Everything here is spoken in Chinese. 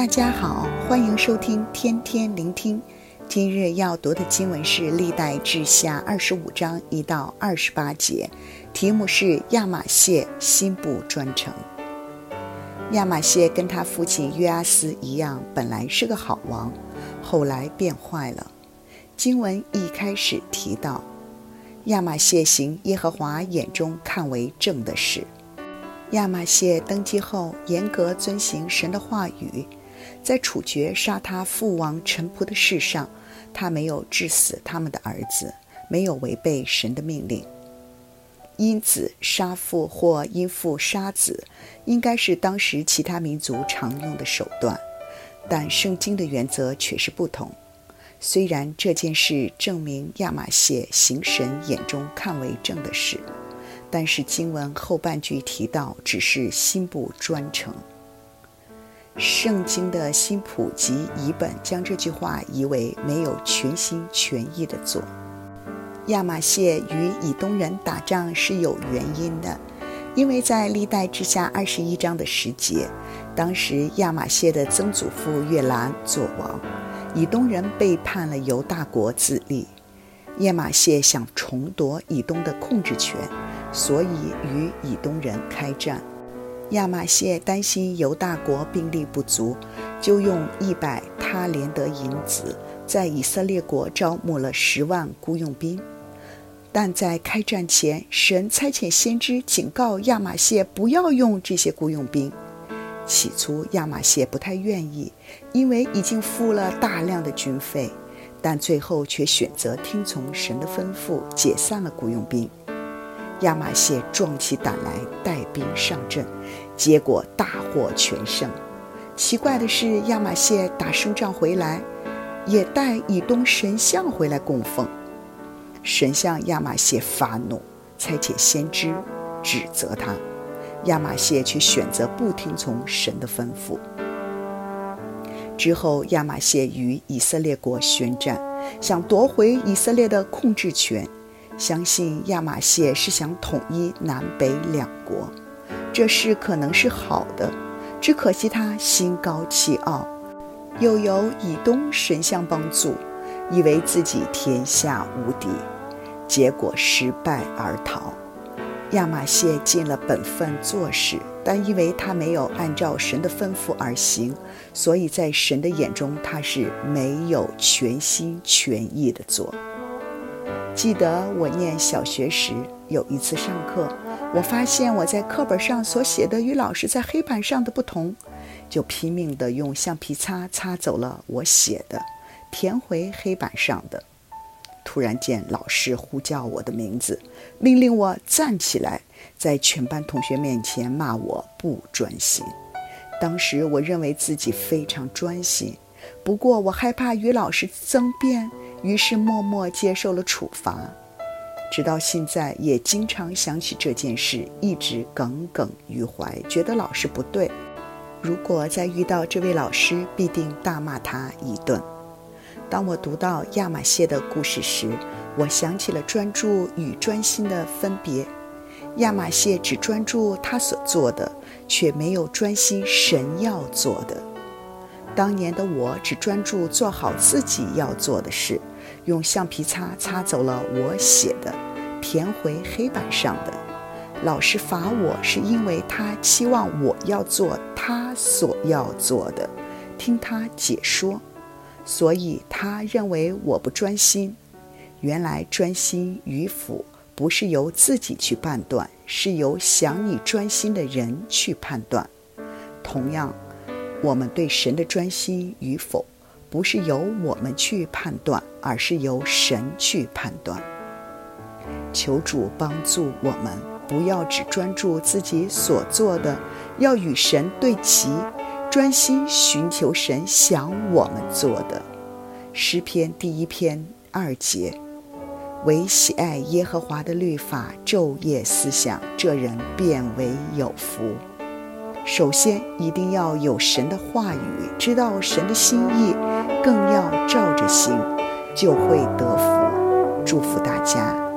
大家好，欢迎收听天天聆听。今日要读的经文是《历代志下》二十五章一到二十八节，题目是亚玛谢心不专诚。亚玛谢跟他父亲约阿斯一样，本来是个好王，后来变坏了。经文一开始提到，亚玛谢行耶和华眼中看为正的事。亚玛谢登基后，严格遵行神的话语，在处决杀他父王臣仆的事上，他没有致死他们的儿子，没有违背神的命令。因子杀父或因父杀子，应该是当时其他民族常用的手段，但圣经的原则却是不同。虽然这件事证明亚玛谢行神眼中看为正的事。但是经文后半句提到，只是心不专诚。圣经的新普及译本将这句话译为没有全心全意的做。亚玛谢与以东人打仗是有原因的，因为在历代志下二十一章的十节，当时亚玛谢的曾祖父约兰做王，以东人背叛了犹大国自立，亚玛谢想重夺以东的控制权。所以与以东人开战，亚玛谢担心犹大国兵力不足，就用一百他连得银子，在以色列国招募了十万雇佣兵。但在开战前，神差遣先知警告亚玛谢不要用这些雇佣兵。起初亚玛谢不太愿意，因为已经付了大量的军费，但最后却选择听从神的吩咐，解散了雇佣兵。亚玛谢壮起胆来兵上阵，结果大获全胜。奇怪的是，亚玛谢打胜仗回来，也带以东神像回来供奉。神向亚玛谢发怒，差遣先知指责他。亚玛谢却选择不听从神的吩咐。之后，亚玛谢与以色列国宣战，想夺回以色列的控制权。相信亚玛谢是想统一南北两国，这事可能是好的，只可惜他心高气傲，又有以东神像帮助，以为自己天下无敌，结果失败而逃。亚玛谢尽了本分做事，但因为他没有按照神的吩咐而行，所以在神的眼中他是没有全心全意的做。记得我念小学时，有一次上课，我发现我在课本上所写的与老师在黑板上的不同，就拼命地用橡皮擦擦走了我写的，填回黑板上的。突然间，老师呼叫我的名字，命令我站起来，在全班同学面前骂我不专心。当时我认为自己非常专心，不过我害怕与老师争辩。于是默默接受了处罚，直到现在也经常想起这件事，一直耿耿于怀，觉得老师不对。如果再遇到这位老师，必定大骂他一顿。当我读到亚马谢的故事时，我想起了专注与专心的分别。亚马谢只专注他所做的，却没有专心神要做的。当年的我只专注做好自己要做的事，用橡皮擦擦走了我写的，填回黑板上的。老师罚我是因为他期望我要做他所要做的，听他解说，所以他认为我不专心。原来专心与否不是由自己去判断，是由想你专心的人去判断。同样。我们对神的专心与否，不是由我们去判断，而是由神去判断。求主帮助我们，不要只专注自己所做的，要与神对齐，专心寻求神想我们做的。诗篇第一篇二节：唯喜爱耶和华的律法，昼夜思想，这人便为有福。首先，一定要有神的话语，知道神的心意，更要照着行，就会得福。祝福大家。